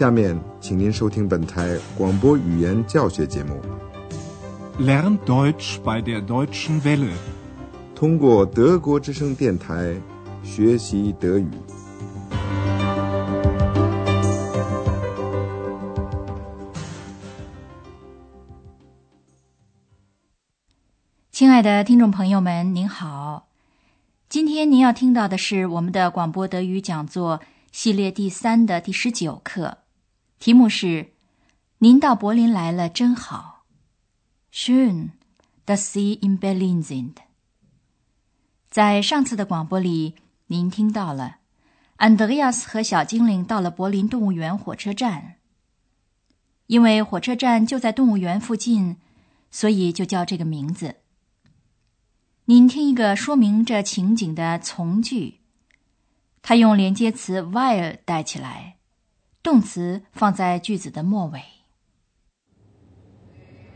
下面，请您收听本台广播语言教学节目。Lern Deutsch bei der Deutschen Welle，通过德国之声电台学习德语。亲爱的听众朋友们，您好。今天您要听到的是我们的广播德语讲座系列第三的第十九课，题目是“您到柏林来了，真好 ”，Schön, dass Sie in Berlin sind。在上次的广播里，您听到了安德烈亚斯和小精灵到了柏林动物园火车站，因为火车站就在动物园附近，所以就叫这个名字。您听一个说明这情景的从句，它用连接词 while 带起来，动词放在句子的末尾。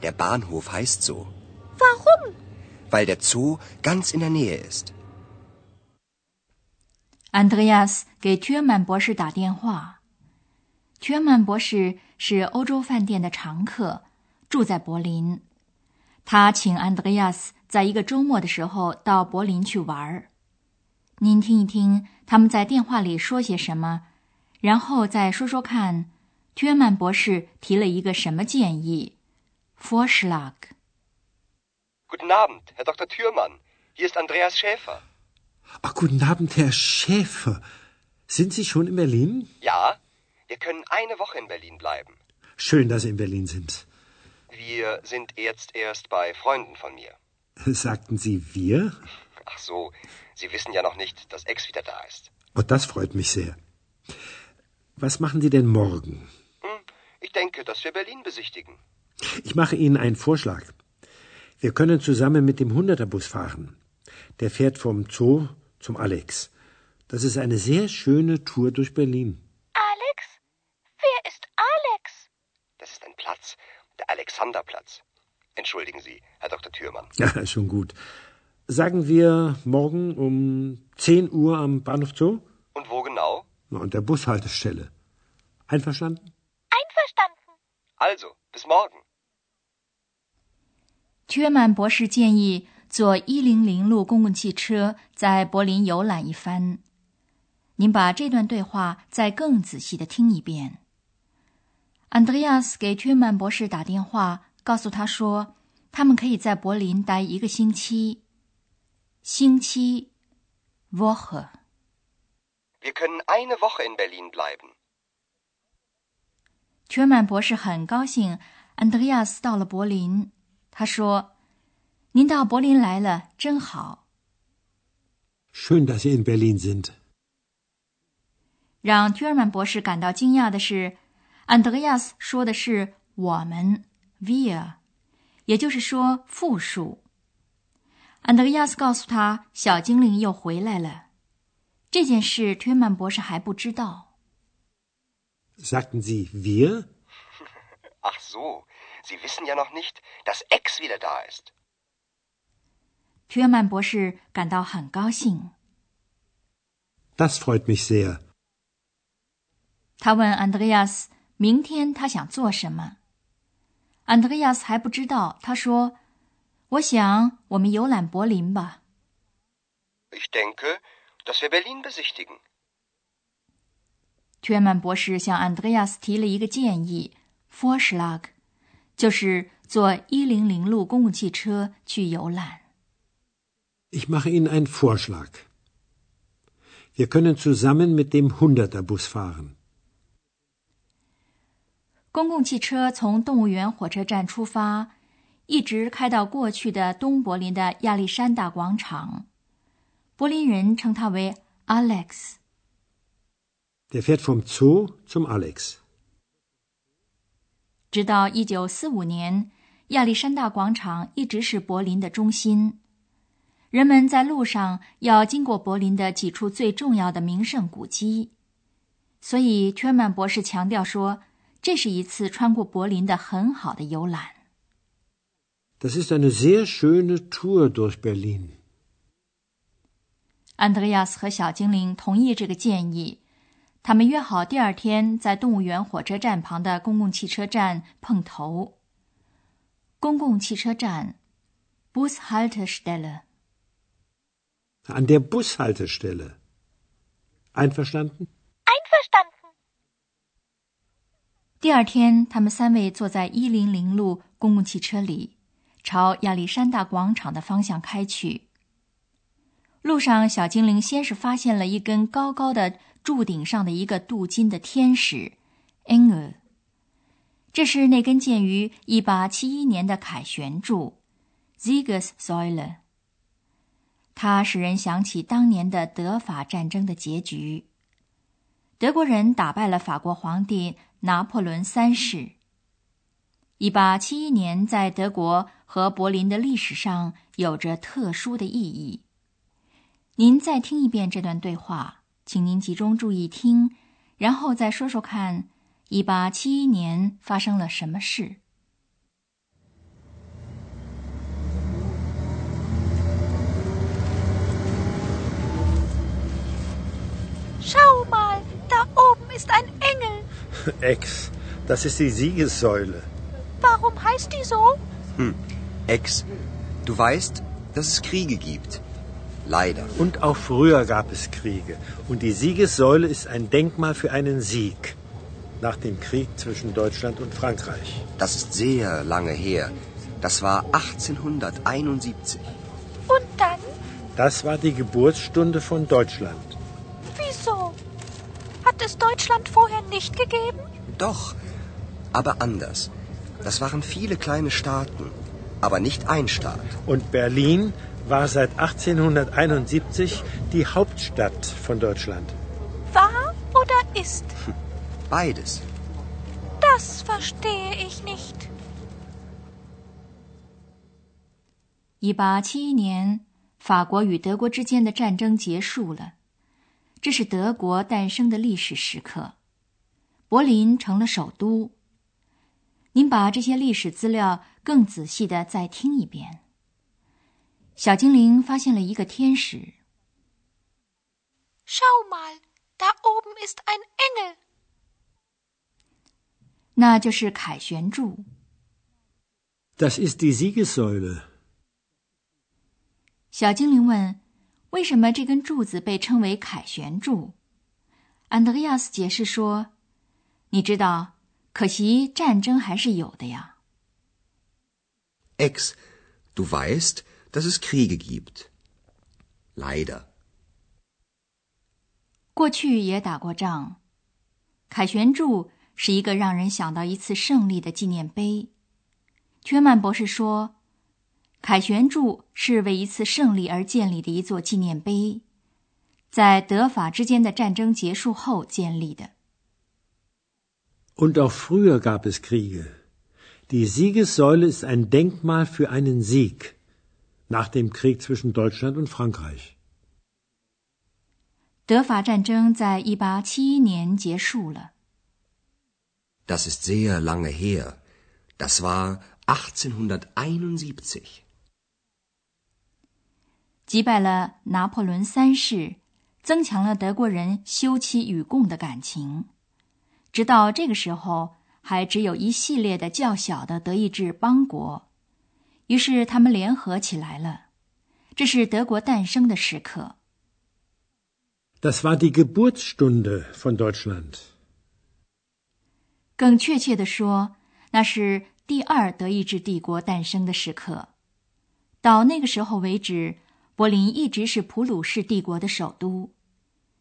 Der Bahnhof heißt so. Warum? Weil der Zoo ganz in der Nähe ist. 安德烈亚斯给约曼博士打电话。twoman 博士是欧洲饭店的常客，住在柏林。他请 Andreas。在一个周末的时候到柏林去玩儿，您听一听他们在电话里说些什么，然后再说说看，约曼博士提了一个什么建议？Vorschlag。Guten Abend, Herr Dr. Thürmann. Hier ist Andreas Schäfer. Ach, guten Abend, Herr Schäfer. Sind Sie schon in Berlin? Ja, wir können eine Woche in Berlin bleiben. Schön, dass Sie in Berlin sind. Wir sind jetzt erst bei Freunden von mir. Sagten Sie wir? Ach so, Sie wissen ja noch nicht, dass Ex wieder da ist. Oh, das freut mich sehr. Was machen Sie denn morgen? Hm, ich denke, dass wir Berlin besichtigen. Ich mache Ihnen einen Vorschlag. Wir können zusammen mit dem Hunderterbus fahren. Der fährt vom Zoo zum Alex. Das ist eine sehr schöne Tour durch Berlin. Alex? Wer ist Alex? Das ist ein Platz, der Alexanderplatz. Entschuldigen Sie, Herr Dr. Thürmann. Ja, schon gut. Sagen wir morgen um 10 Uhr am Bahnhof Zoo? Und wo genau? Na, an der Bushaltestelle. Einverstanden? Einverstanden. Also, bis morgen. 约曼博士建议坐一零零路公共汽车在柏林游览一番。您把这段对话再更仔细的听一遍。安德烈亚斯给约曼博士打电话。告诉他说，他们可以在柏林待一个星期。星期，Woche。Wir können eine Woche in Berlin bleiben。约曼博士很高兴，安德烈亚斯到了柏林。他说：“您到柏林来了，真好。” Schön, dass Sie in Berlin sind。让约曼博士感到惊讶的是，安德烈亚斯说的是“我们”。via，也就是说复数。安德烈亚斯告诉他，小精灵又回来了。这件事，推曼博士还不知道。Sagten Sie wir? Ach so, Sie wissen ja noch nicht, dass X wieder da ist. 推曼博士感到很高兴。Das freut mich sehr. 他问安德烈亚斯，明天他想做什么？安德烈亚斯还不知道。他说：“我想我们游览柏林吧。” Ich denke, dass wir Berlin besichtigen. 约曼博士向安德烈亚斯提了一个建议：Vorschlag，就是坐一零零路公共汽车去游览。Ich mache Ihnen einen Vorschlag. Wir können zusammen mit dem Hunderterbus fahren. 公共汽车从动物园火车站出发，一直开到过去的东柏林的亚历山大广场。柏林人称它为 Alex。Der fährt vom Zoo zum Alex。直到一九四五年，亚历山大广场一直是柏林的中心。人们在路上要经过柏林的几处最重要的名胜古迹，所以圈曼博士强调说。这是一次穿过柏林的很好的游览。Das ist eine sehr schöne Tour durch Berlin。安德烈亚斯和小精灵同意这个建议，他们约好第二天在动物园火车站旁的公共汽车站碰头。公共汽车站，Bushaltestelle。An der Bushaltestelle. Einverstanden? Einverstanden. 第二天，他们三位坐在一零零路公共汽车里，朝亚历山大广场的方向开去。路上，小精灵先是发现了一根高高的柱顶上的一个镀金的天使 Engel，这是那根建于一八七一年的凯旋柱 Siegessäule。它使人想起当年的德法战争的结局。德国人打败了法国皇帝拿破仑三世。一八七一年在德国和柏林的历史上有着特殊的意义。您再听一遍这段对话，请您集中注意听，然后再说说看，一八七一年发生了什么事。Schau mal, da oben ist ein Engel. Ex, das ist die Siegessäule. Warum heißt die so? Hm, Ex, du weißt, dass es Kriege gibt. Leider. Und auch früher gab es Kriege. Und die Siegessäule ist ein Denkmal für einen Sieg. Nach dem Krieg zwischen Deutschland und Frankreich. Das ist sehr lange her. Das war 1871. Und dann? Das war die Geburtsstunde von Deutschland. Wieso? Hat es Deutschland vorher nicht gegeben? Doch, aber anders. Das waren viele kleine Staaten, aber nicht ein Staat. Und Berlin war seit 1871 die Hauptstadt von Deutschland. War oder ist? Beides. Das verstehe ich nicht. 一八七一年，法国与德国之间的战争结束了，这是德国诞生的历史时刻，柏林成了首都。您把这些历史资料更仔细的再听一遍。小精灵发现了一个天使。Schau mal, da oben ist ein Engel. 那就是凯旋柱。Das ist die Siegessäule. 小精灵问：“为什么这根柱子被称为凯旋柱？”安德烈亚斯解释说：“你知道，可惜战争还是有的呀。Ex, du weißt, dass es Kriege gibt. Leider. 过去也打过仗。凯旋柱是一个让人想到一次胜利的纪念碑。”缺曼博士说。凯旋柱是为一次胜利而建立的一座纪念碑，在德法之间的战争结束后建立的。 Und auch früher gab es Kriege. Die Siegessäule ist ein Denkmal für einen Sieg Nach dem Krieg zwischen Deutschland und Frankreich. 德法战争在一八七一年结束了。Das ist sehr lange her. Das war 1871. 击败了拿破仑三世，增强了德国人休戚与共的感情。直到这个时候，还只有一系列的较小的德意志邦国，于是他们联合起来了。这是德国诞生的时刻。Das war die Geburtsstunde von Deutschland. 更确切地说，那是第二德意志帝国诞生的时刻。到那个时候为止。柏林一直是普鲁士帝国的首都，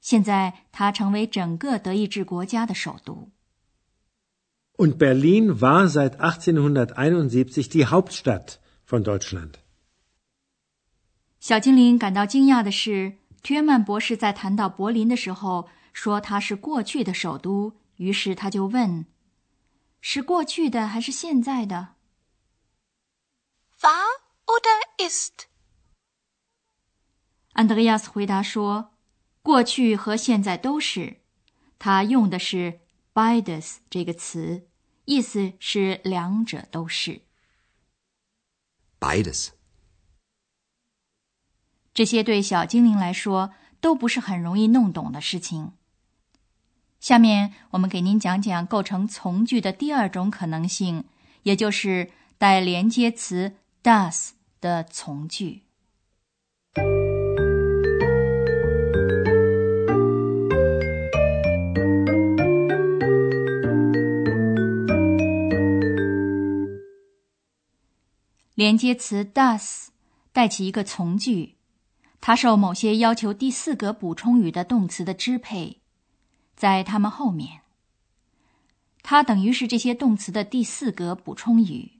现在它成为整个德意志国家的首都。Und Berlin war seit 1871 die Hauptstadt von Deutschland. 小精灵感到惊讶的是，约曼博士在谈到柏林的时候说它是过去的首都，于是他就问：“是过去的还是现在的 War oder ist? 安德烈亚斯回答说：“过去和现在都是。”他用的是 “beides” 这个词，意思是两者都是。Beides. 这些对小精灵来说都不是很容易弄懂的事情。下面我们给您讲讲构成从句的第二种可能性，也就是带连接词 Does 的从句。连接词 does 带起一个从句，它受某些要求第四格补充语的动词的支配，在它们后面，它等于是这些动词的第四格补充语。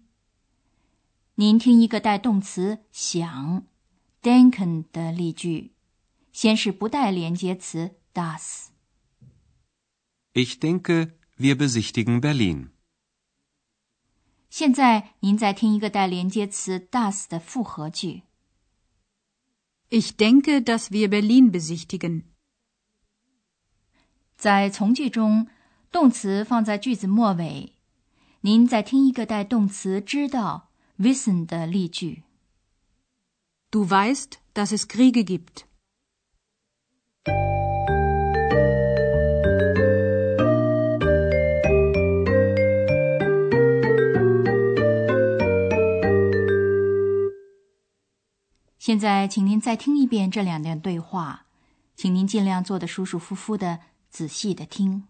您听一个带动词想 denken 的例句，先是不带连接词 das。Ich denke, wir besichtigen Berlin. 现在您再听一个带连接词 das 的复合句。Ich denke, dass wir Berlin besichtigen. 在从句中，动词放在句子末尾。您再听一个带动词知道 wissen 的例句。Du weißt, dass es Kriege gibt. 现在，请您再听一遍这两段对话，请您尽量坐得舒舒服服的，仔细的听。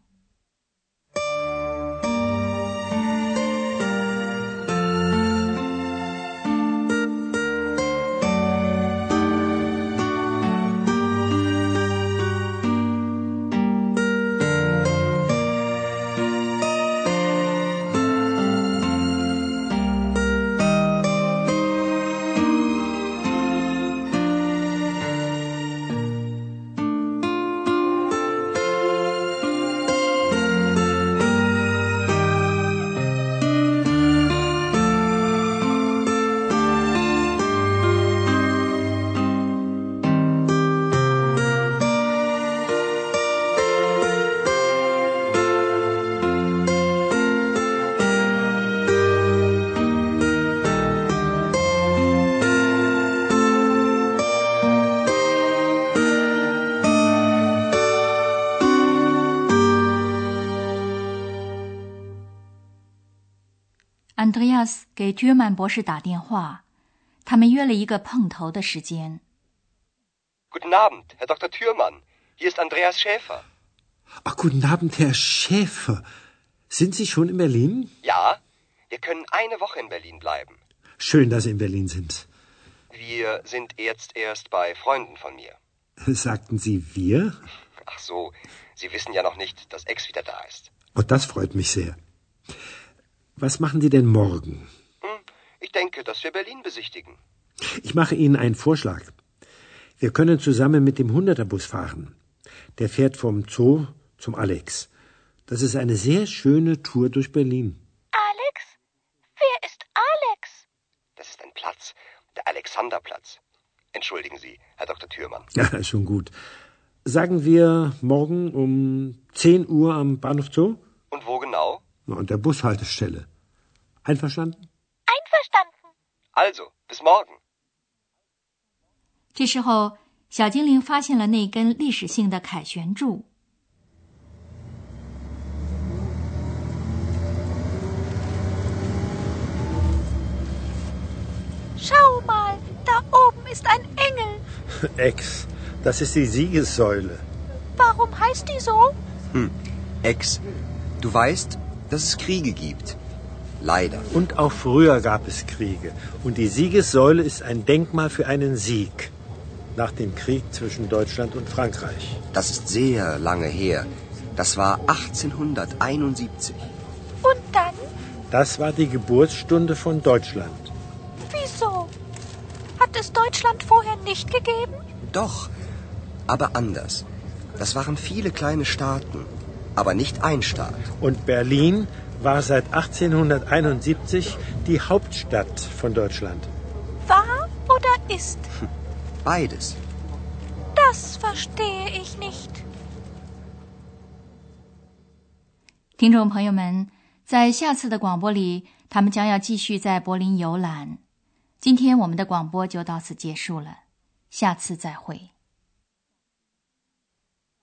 Andreas 给 t 曼博士打电话，他们约了一个碰头的时间。Guten Abend, Herr Dr. Thürmann. Hier ist Andreas Schäfer. Ach, guten Abend, Herr Schäfer. Sind Sie schon in Berlin? Ja, wir können eine Woche in Berlin bleiben. Schön, dass Sie in Berlin sind. Wir sind jetzt erst bei Freunden von mir. Sagten Sie wir? Ach so, Sie wissen ja noch nicht, dass Ex wieder da ist. Oh, das freut mich sehr. Was machen Sie denn morgen? Hm, ich denke, dass wir Berlin besichtigen. Ich mache Ihnen einen Vorschlag. Wir können zusammen mit dem Hunderterbus fahren. Der fährt vom Zoo zum Alex. Das ist eine sehr schöne Tour durch Berlin. Alex? Wer ist Alex? Das ist ein Platz, der Alexanderplatz. Entschuldigen Sie, Herr Dr. Thürmann. Ja, schon gut. Sagen wir morgen um 10 Uhr am Bahnhof Zoo? Und wo genau? An der Bushaltestelle. Einverstanden? Einverstanden. Also, bis morgen. 这时候，小精灵发现了那根历史性的凯旋柱。Schau mal, da oben ist ein Engel. Ex, das ist die Siegessäule. Warum heißt die so? Hm. Ex, du weißt, dass es Kriege gibt. Leider. Und auch früher gab es Kriege. Und die Siegessäule ist ein Denkmal für einen Sieg. Nach dem Krieg zwischen Deutschland und Frankreich. Das ist sehr lange her. Das war 1871. Und dann? Das war die Geburtsstunde von Deutschland. Wieso? Hat es Deutschland vorher nicht gegeben? Doch, aber anders. Das waren viele kleine Staaten, aber nicht ein Staat. Und Berlin war seit 1871 die Hauptstadt von Deutschland. War oder ist? Beides. Das verstehe ich nicht. 听众朋友们，在下次的广播里，他们将要继续在柏林游览。今天我们的广播就到此结束了，下次再会。